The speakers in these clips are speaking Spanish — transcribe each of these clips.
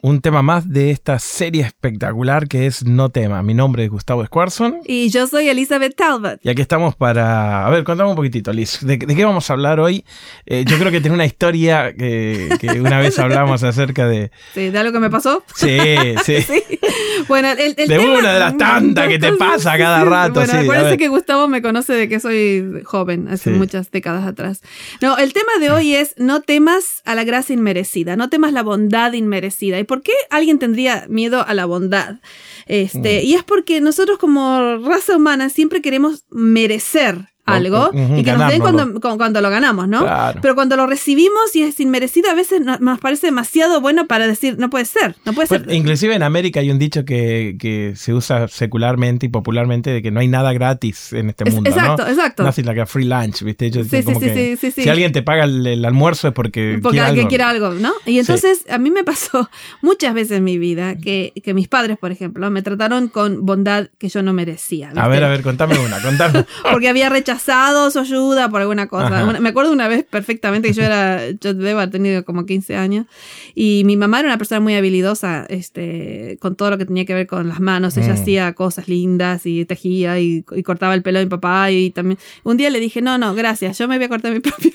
un tema más de esta serie espectacular que es No Tema. Mi nombre es Gustavo Squarson. Y yo soy Elizabeth Talbot. Y aquí estamos para... A ver, contame un poquitito, Liz. ¿De, qué vamos a hablar hoy? Eh, yo creo que tiene una historia que, una vez hablamos acerca de... Sí, de algo que me pasó. Sí, sí. Bueno, el, el De una de las tantas que te pasa cada rato. Bueno, sí, acuérdense que Gustavo me conoce de que soy joven, hace muchas décadas atrás. No, el tema de hoy es no temas a la gracia inmerecida, no temas la bondad inmerecida. Y ¿por qué alguien tendría miedo a la bondad? Este, mm. Y es porque nosotros como raza humana siempre queremos merecer algo y que nos den cuando, cuando, lo ganamos, ¿no? Pero cuando lo recibimos y es inmerecido, a veces nos parece demasiado bueno para decir, no puede ser, no puede pues, ser. Inclusive en América hay un dicho que, que, se usa secularmente y popularmente de que no hay nada gratis en este mundo, exacto, ¿no? Exacto, exacto. la que free lunch, ¿viste? sí, sí, sí, sí, Si alguien te paga el, almuerzo es porque, porque quiere, algo. quiere algo, ¿no? Y entonces a mí me pasó muchas veces en mi vida que, que mis padres, por ejemplo, me trataron con bondad que yo no merecía. A ver, a ver, contame una, contame. porque había rechazado su ayuda por alguna cosa. me acuerdo una vez perfectamente que yo era, yo debo haber tenido como 15 años y mi mamá era una persona muy habilidosa este, con todo lo que tenía que ver con las manos. Ella mm. hacía cosas lindas y tejía y, cortaba el pelo de mi papá y también. Un día le dije, no, no, gracias, yo me voy a cortar mi propio...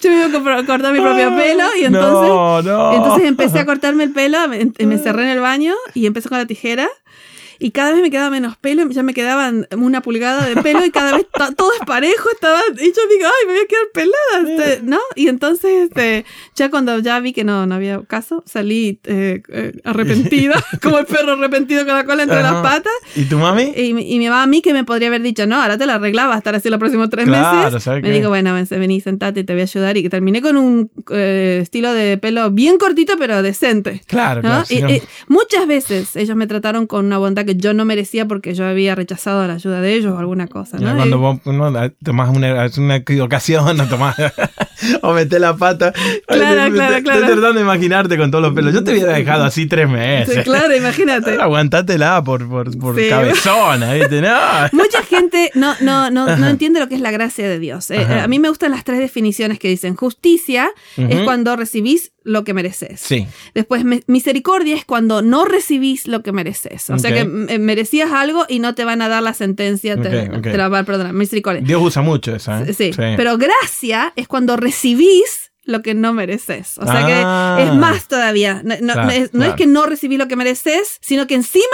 yo me voy a cortar mi propio pelo y entonces, entonces empecé a cortarme el pelo, me, me cerré en el baño y empecé con la tijera y cada vez me quedaba menos pelo, ya me quedaban una pulgada de pelo y cada vez todo es parejo, estaba, y yo digo, ay, me voy a quedar pelada, este, ¿no? Y entonces, este, ya cuando ya vi que no, no había caso, salí eh, eh, arrepentida, como el perro arrepentido con la cola entre las patas. ¿Y tu mami? Y, y, mi mamá a mí que me podría haber dicho, no, ahora te la arreglaba, estar así los próximos tres meses. Me dijo, bueno, vení, sentate, te voy a ayudar y que terminé con un eh, estilo de pelo bien cortito, pero decente. Claro, claro. Y, muchas veces ellos me trataron con una bondad que yo no merecía porque yo había rechazado la ayuda de ellos o alguna cosa. ¿no? cuando vos no, tomás una, una equivocación o tomás o metés la pata. Claro, claro, claro. Estoy tratando de imaginarte con todos los pelos. Yo te hubiera dejado así tres meses. claro, imagínate. Aguantátela por, por, por cabezona, ¿viste? No. Mucha gente no, no, no, no, entiende lo que es la gracia de Dios. Eh, a mí me gustan las tres definiciones que dicen. Justicia es cuando recibís lo que mereces. Sí. Después, misericordia es cuando no recibís lo que mereces. O sea que merecías algo y no te van a dar la sentencia, te, la van a perdonar. Misericordia. Dios usa mucho esa. ¿eh? Sí. Pero gracia es cuando recibís lo que no mereces. O sea que ah. es más todavía. No, es, que no recibís lo que mereces, sino que encima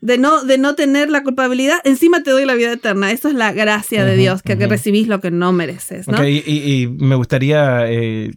de no, de no tener la culpabilidad, encima te doy la vida eterna. Eso es la gracia de Dios, que, recibís lo que no mereces. ¿no? y, me gustaría eh,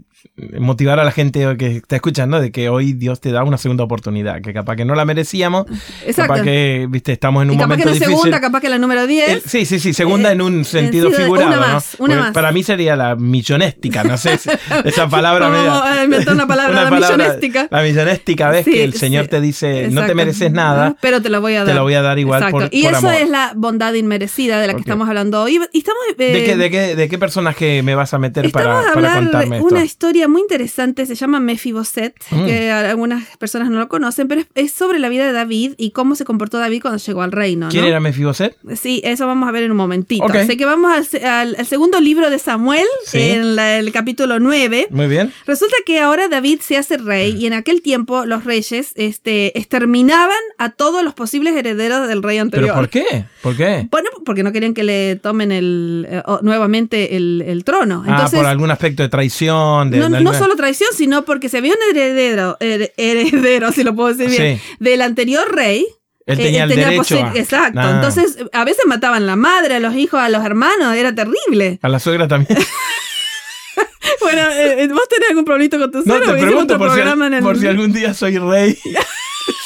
motivar a la gente que está escuchando de que hoy Dios te da una segunda oportunidad, que capaz que no la merecíamos, Exacto. capaz que, viste, estamos en un y capaz que no segunda, capaz que la número 10. sí, sí, sí, segunda en un sentido figurado, una más, una más. Para mí sería la millonéstica, no sé, esa palabra media, inventar una palabra, la millonéstica. La millonéstica, ves que el Señor te dice, no te mereces nada, pero te lo voy a dar. Te lo voy a dar igual por, Y eso es la bondad inmerecida de la que estamos hablando hoy. Y estamos, ¿De, qué, de, qué, ¿De qué personaje me vas a meter para, para contarme esto? Una historia muy interesante se llama Mefiboset, mm. que algunas personas no lo conocen, pero es, sobre la vida de David y cómo se comportó David cuando llegó al reino. ¿Quién era Mefiboset? Sí, eso vamos a ver en un momentito. Así que vamos al, segundo libro de Samuel, en el capítulo 9. Muy bien. Resulta que ahora David se hace rey y en aquel tiempo los reyes este, exterminaban a todos los posibles herederos del rey anterior. ¿Pero por qué? ¿Por qué? Bueno, porque no querían que le tomen el, eh, nuevamente el, trono. ah, por algún aspecto de traición. De, no solo traición, sino porque se había un heredero, heredero, si lo puedo decir bien, del anterior rey. Él tenía, el derecho. Exacto. Entonces, a veces mataban a la madre, a los hijos, a los hermanos. Era terrible. A la suegra también. bueno, eh, ¿vos tenés algún problema con tu suegra? No, te pregunto por si, por si algún día soy rey.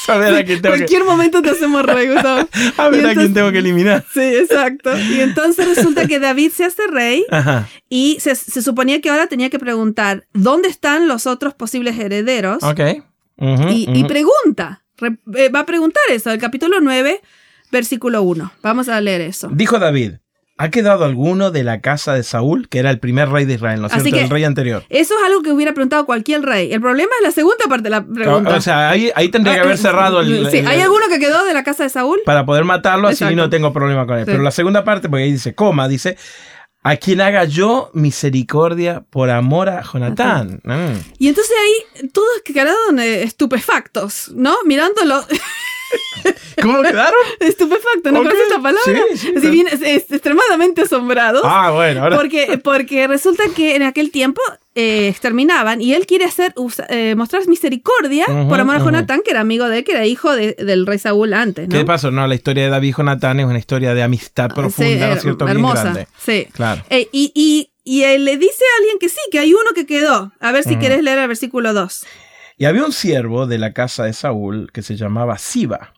a ver a quién tengo Cualquier momento te hacemos rey, Gustavo. a ver a quién tengo que eliminar. Sí, exacto. Y entonces resulta que David se hace rey y se, suponía que ahora tenía que preguntar dónde están los otros posibles herederos. Ok. y, pregunta, eh, va a preguntar eso. El capítulo 9 versículo 1. Vamos a leer eso. Dijo David, ¿ha quedado alguno de la casa de Saúl, que era el primer rey de Israel, ¿no es Así cierto? que- El rey anterior. Eso es algo que hubiera preguntado cualquier rey. El problema es la segunda parte de la pregunta. O sea, ahí, ahí tendría que haber cerrado el... Sí, el- ¿hay alguno que quedó de la casa de Saúl? para poder matarlo, así no tengo problema con él. Sí. Pero la segunda parte, porque ahí dice, coma, dice, a quien haga yo misericordia por amor a Jonatán. Mm. Y entonces ahí todos quedaron eh, estupefactos, ¿no? Mirándolo. ¿Cómo quedaron? Estupefacto, ¿no conoces esta palabra? sí, sí, Así sí. bien, es- es extremadamente asombrados. Ah, bueno, ahora... Porque, porque resulta que en aquel tiempo eh, exterminaban y él quiere hacer usa- eh, mostrar misericordia por amor a. Jonatán, que era amigo de él, que era hijo de- del rey Saúl antes, ¿no? ¿Qué pasó? No, la historia de David y Jonatán es una historia de amistad profunda, ¿no es cierto? Bien hermosa. grande. Sí. Claro. Eh, y, y, y él le dice a alguien que sí, que hay uno que quedó. A ver si Ujú. querés leer el versículo 2. Y había un siervo de la casa de Saúl que se llamaba Siba,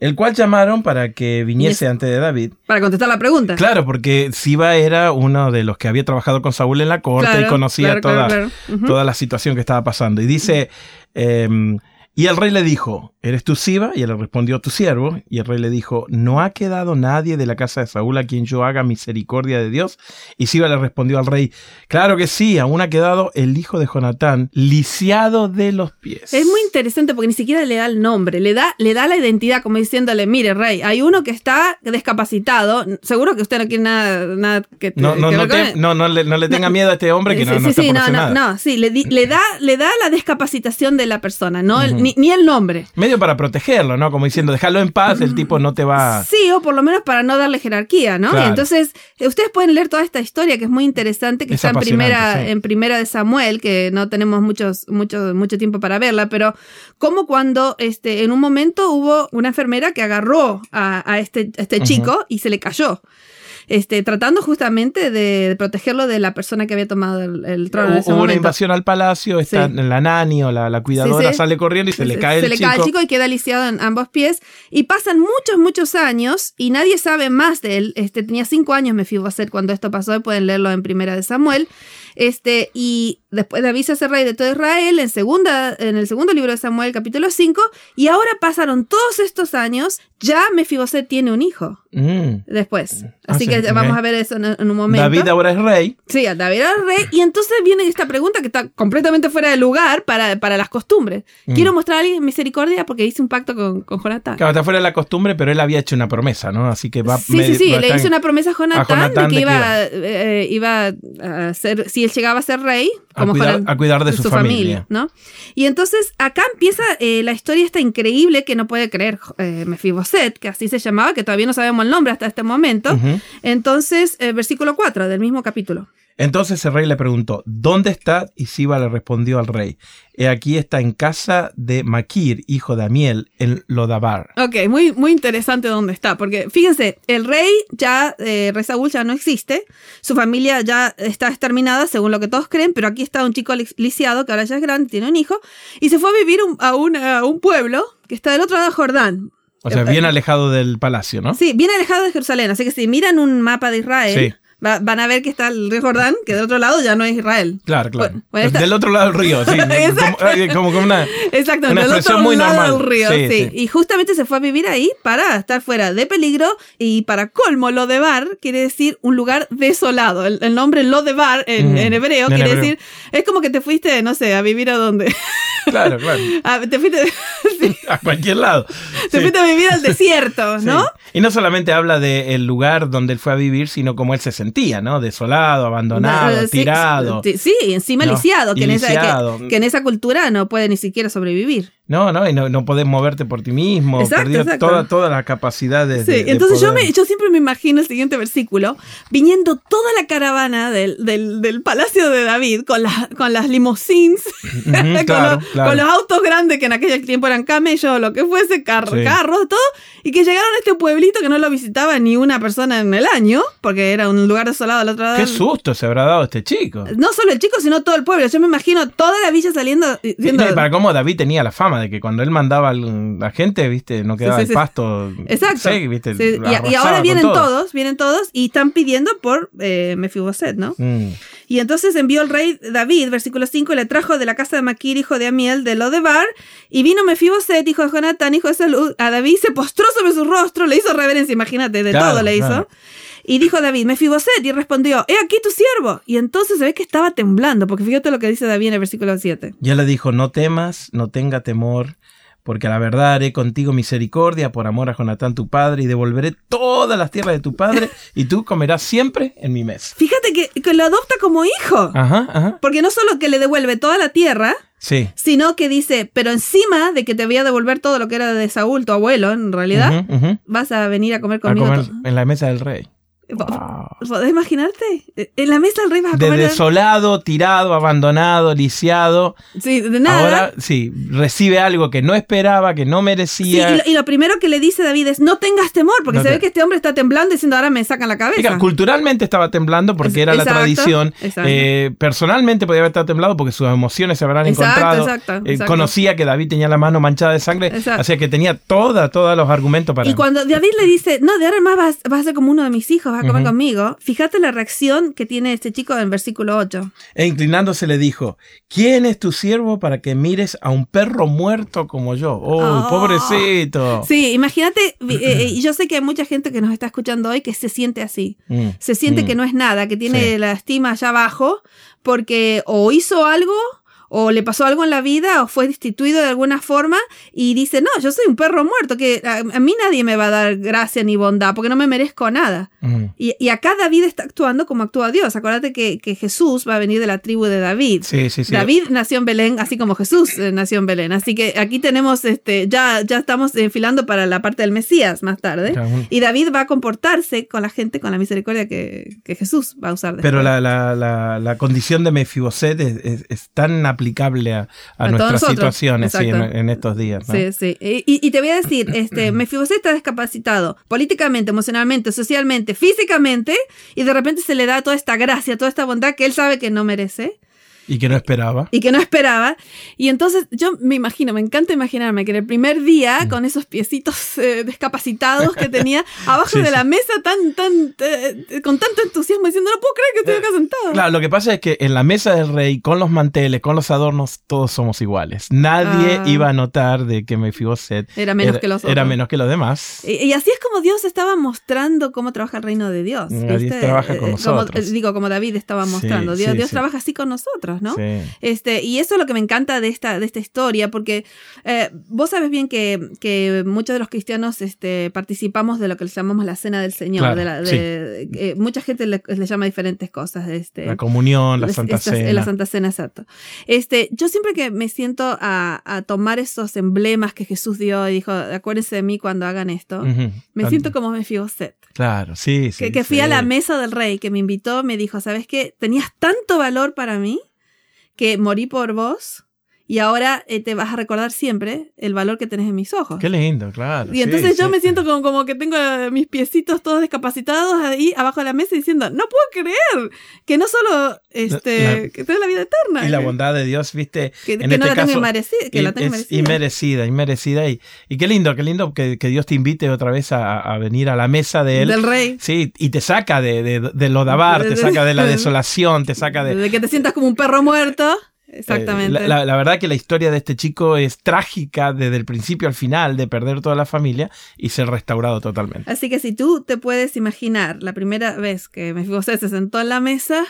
el cual llamaron para que viniese ante de David. Para contestar la pregunta. Claro, porque Siba era uno de los que había trabajado con Saúl en la corte y conocía claro, toda, claro, toda la situación que estaba pasando. Y dice, em, y el rey le dijo, ¿eres tú Siba? Y él le respondió, tu siervo. Y el rey le dijo, ¿no ha quedado nadie de la casa de Saúl a quien yo haga misericordia de Dios? Y Siba le respondió al rey, claro que sí, aún ha quedado el hijo de Jonatán, lisiado de los pies. Es muy interesante porque ni siquiera le da el nombre, le da, le da la identidad, como diciéndole, mire, rey, hay uno que está discapacitado. Seguro que usted no quiere nada, nada que te- No, no, que no, te- no, no le, no le tenga miedo a este hombre que no, sí, no sí, está sí, por no, hacer nada. no, sí, le, di- le da, le da la discapacitación de la persona, no ni, ni el nombre. Medio para protegerlo, ¿no? Como diciendo, déjalo en paz, el tipo no te va... Sí, o por lo menos para no darle jerarquía, ¿no? Claro. Y entonces, eh, ustedes pueden leer toda esta historia que es muy interesante, que Es está en primera, sí. en primera de Samuel, que no tenemos muchos, mucho, mucho tiempo para verla, pero como cuando este, en un momento hubo una enfermera que agarró a, a este, a este chico y se le cayó. Este, tratando justamente de, protegerlo de la persona que había tomado el, el trono en ese Hubo una invasión al palacio, está Sí. la nani o la, la cuidadora Sí, sí. sale corriendo y se le cae se el le chico. cae el chico y queda lisiado en ambos pies. Y pasan muchos, muchos años y nadie sabe más de él. Este, tenía cinco años Mefiboset cuando esto pasó y pueden leerlo en Primera de Samuel. Este, y después David se hace rey de todo Israel en, segunda, en el segundo libro de Samuel, capítulo 5. Y ahora pasaron todos estos años, ya Mefiboset tiene un hijo Mm. después. Ah, Así sí, que vamos a ver eso en, en un momento. David ahora es rey. Sí, David era rey. Y entonces viene esta pregunta que está completamente fuera de lugar para, para las costumbres. Mm. Quiero mostrar a alguien misericordia porque hice un pacto con, con Jonatán. Claro, está fuera de la costumbre, pero él había hecho una promesa, ¿no? Así que va... Sí, me- sí, sí, le hizo una promesa a Jonatán, Jonatán de que de que iba, eh, iba a ser, si él llegaba a ser rey, A cuidar- Jonatán- a cuidar de su familia. ¿no? Y entonces acá empieza eh, la historia esta increíble que no puede creer eh, Mefiboset, que así se llamaba, que todavía no sabemos el nombre hasta este momento. Entonces, eh, versículo 4 del mismo capítulo. Entonces el rey le preguntó, ¿dónde está? Y Siba le respondió al rey, he aquí está en casa de Maquir, hijo de Amiel, en Lodabar. Ok, muy, muy interesante dónde está, porque fíjense, el rey ya, eh, rey Saúl ya no existe, su familia ya está exterminada según lo que todos creen, pero aquí está un chico li- lisiado que ahora ya es grande, tiene un hijo, y se fue a vivir un- a, un, a un pueblo que está del otro lado de Jordán. O sea, Eh, bien alejado del palacio, ¿no? Sí, bien alejado de Jerusalén, así que si miran un mapa de Israel, Sí. Va- van a ver que está el río Jordán, que del otro lado ya no es Israel. Claro, claro. Bueno, Del otro lado del río, sí. Exacto. como, eh, como, como una... Exacto, Una del otro muy lado normal. del río, Sí, sí, sí. Y justamente se fue a vivir ahí para estar fuera de peligro y para colmo, Lodebar quiere decir un lugar desolado. El, el nombre Lodebar en, Mm, en hebreo en quiere hebreo. decir, es como que te fuiste, no sé, a vivir a donde. Claro, claro. a- te fuiste, sí, A cualquier lado. te Sí. fuiste a vivir al desierto, Sí. ¿no? Y no solamente habla del lugar donde él fue a vivir, sino cómo él se sentía, ¿no? Desolado, abandonado, sí, tirado. Sí, encima No, lisiado, que en, esa, que en esa cultura no puede ni siquiera sobrevivir. No, no, y no, no podés moverte por ti mismo. Exacto, perdió exacto. Toda, todas las capacidades Sí, de, de entonces yo, me, yo siempre me imagino el siguiente versículo, viniendo toda la caravana del, del, del palacio de David con, las con las limousines, con, claro, los, claro. con los autos grandes que en aquel tiempo eran camellos lo que fuese, car- Sí. carros, todo, y que llegaron a este pueblito que no lo visitaba ni una persona en el año, porque era un lugar desolado al otro lado. Qué susto se habrá dado este chico. no solo el chico, sino todo el pueblo. Yo me imagino toda la villa saliendo Sí, diciendo... no, para cómo David tenía la fama de que cuando él mandaba a la gente, viste, no quedaba sí, el pasto. Exacto. Viste, y- ahora vienen todo. todos, vienen todos y están pidiendo por eh, Mefiboset, ¿no? Mm. Y entonces envió el rey David, versículo 5, y le trajo de la casa de Maquir, hijo de Amiel, de Lodebar, y vino Mefiboset, hijo de Jonatán, hijo de Salud, a David, se postró sobre su rostro, le hizo reverencia, imagínate, de Claro, todo le hizo. claro. Y dijo David, Mefiboset, y respondió, he aquí tu siervo. Y entonces se ve que estaba temblando, porque fíjate lo que dice David en el versículo 7. Y él le dijo, no temas, no tenga temor, porque a la verdad haré contigo misericordia por amor a Jonatán tu padre, y devolveré todas las tierras de tu padre, y tú comerás siempre en mi mesa. Fíjate que, que lo adopta como hijo. Ajá, ajá. Porque no solo que le devuelve toda la tierra, Sí. sino que dice, pero encima de que te voy a devolver todo lo que era de Saúl, tu abuelo, en realidad, vas a venir a comer A conmigo. comer tú. en la mesa del rey. ¿Podés imaginarte? En la mesa del rey vas a De comer. desolado, tirado, abandonado, lisiado. Sí, de nada. Ahora sí, recibe algo que no esperaba, que no Sí, merecía. y, lo, y lo primero que le dice David es, no tengas temor, porque No se te- ve que este hombre está temblando diciendo, ahora me sacan la cabeza. Diga, culturalmente estaba temblando porque era la tradición. Eh, personalmente podía haber estado temblado porque sus emociones se habrán Exacto, encontrado. exacto, Eh, conocía que David tenía la mano manchada de sangre, Exacto. así que tenía toda, todos los argumentos para. Y cuando David le dice, no, de ahora en más vas, vas a ser como uno de mis hijos, vas a comer Ujú. conmigo, fíjate la reacción que tiene este chico en versículo 8. E inclinándose le dijo: ¿Quién es tu siervo para que mires a un perro muerto como yo? ¡Oh, Oh. pobrecito! Sí, imagínate, eh, eh, y yo sé que hay mucha gente que nos está escuchando hoy que se siente así. Mm, Se siente mm. que no es nada, que tiene Sí. la estima allá abajo, porque o hizo algo, o le pasó algo en la vida, o fue destituido de alguna forma, y dice, no, yo soy un perro muerto, que a, a mí nadie me va a dar gracia ni bondad, porque no me merezco nada. Mm. Y, y acá David está actuando como actúa Dios. Acuérdate que, que Jesús va a venir de la tribu de David. Sí, sí, sí. David nació en Belén, así como Jesús eh, nació en Belén. Así que aquí tenemos, este, ya, ya estamos enfilando para la parte del Mesías más tarde. Claro, Y David va a comportarse con la gente con la misericordia que, que Jesús va a usar después. Pero la, la, la, la condición de Mefiboset es, es- es tan aplicable a, a A todos nuestras situaciones sí, en, estos días. ¿no? Sí, sí. Y, y te voy a decir, este, Mefiboset está discapacitado políticamente, emocionalmente, socialmente, físicamente, y de repente se le da toda esta gracia, toda esta bondad que él sabe que no merece. Y que no esperaba. y que no esperaba. Y entonces yo me imagino, me encanta imaginarme que en el primer día, con esos piecitos eh, discapacitados que tenía, abajo Sí, de sí. la mesa, tan, tan, eh, con tanto entusiasmo, diciendo, no puedo creer que estoy acá sentado. Claro, lo que pasa es que en la mesa del rey, con los manteles, con los adornos, todos somos iguales. Nadie Ah. iba a notar de que Mefiboset Era menos que los Era otros. menos que los demás. Y, y así es como Dios estaba mostrando cómo trabaja el reino de Dios. Mm, Dios trabaja con Eh, como- nosotros. eh, digo, como David estaba mostrando. Dios, sí, Dios sí. trabaja así con nosotros, ¿no? Sí. Este, y eso es lo que me encanta de esta, de esta historia, porque eh, vos sabes bien que, que muchos de los cristianos este, participamos de lo que le llamamos la cena del Señor. Claro, de la- de- eh, mucha gente le, le llama diferentes cosas. Este, La comunión, la Santa estas- Cena. La Santa Cena, exacto. Este, yo siempre que me siento a, a tomar esos emblemas que Jesús dio y dijo, acuérdense de mí cuando hagan esto, me siento como Mefiboset. Claro, sí, sí. Que, que fui sí. a la mesa del rey, que me invitó, me dijo, ¿sabes qué? Tenías tanto valor para mí que morí por vos y ahora eh, te vas a recordar siempre el valor que tenés en mis ojos. Qué lindo, claro. y sí, entonces yo sí. me siento como, como que tengo eh, mis piecitos todos discapacitados ahí abajo de la mesa diciendo, no puedo creer que no solo este, La- que tengo la vida eterna. Y la bondad de Dios, viste, Que, en que este no la tengo caso, inmerecida, que y- la tengo es merecida. inmerecida, inmerecida. Y, y qué lindo, qué lindo que, que Dios te invite otra vez a, a venir a la mesa de Él. Del rey. Sí, y te saca de, de, de lo dabar, te saca de la de- desolación, te saca de... De que te sientas como un perro muerto. Exactamente. Eh, la, la- la verdad que la historia de este chico es trágica desde el principio al final, de perder toda la familia y ser restaurado totalmente. Así que si tú te puedes imaginar la primera vez que Mefiboset se sentó en la mesa,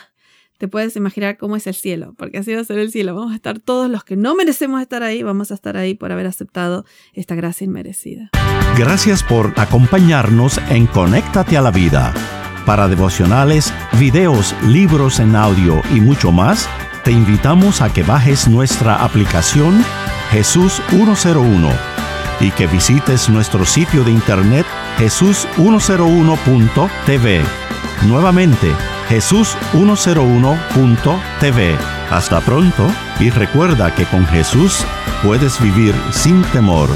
te puedes imaginar cómo es el cielo, porque así va a ser el cielo. Vamos a estar todos los que no merecemos estar ahí, vamos a estar ahí por haber aceptado esta gracia inmerecida. Gracias por acompañarnos en Conéctate a la Vida. Para devocionales, videos, libros en audio y mucho más, te invitamos a que bajes nuestra aplicación Jesús 101 y que visites nuestro sitio de internet jesús101.tv. Nuevamente, jesús101.tv. Hasta pronto y recuerda que con Jesús puedes vivir sin temor.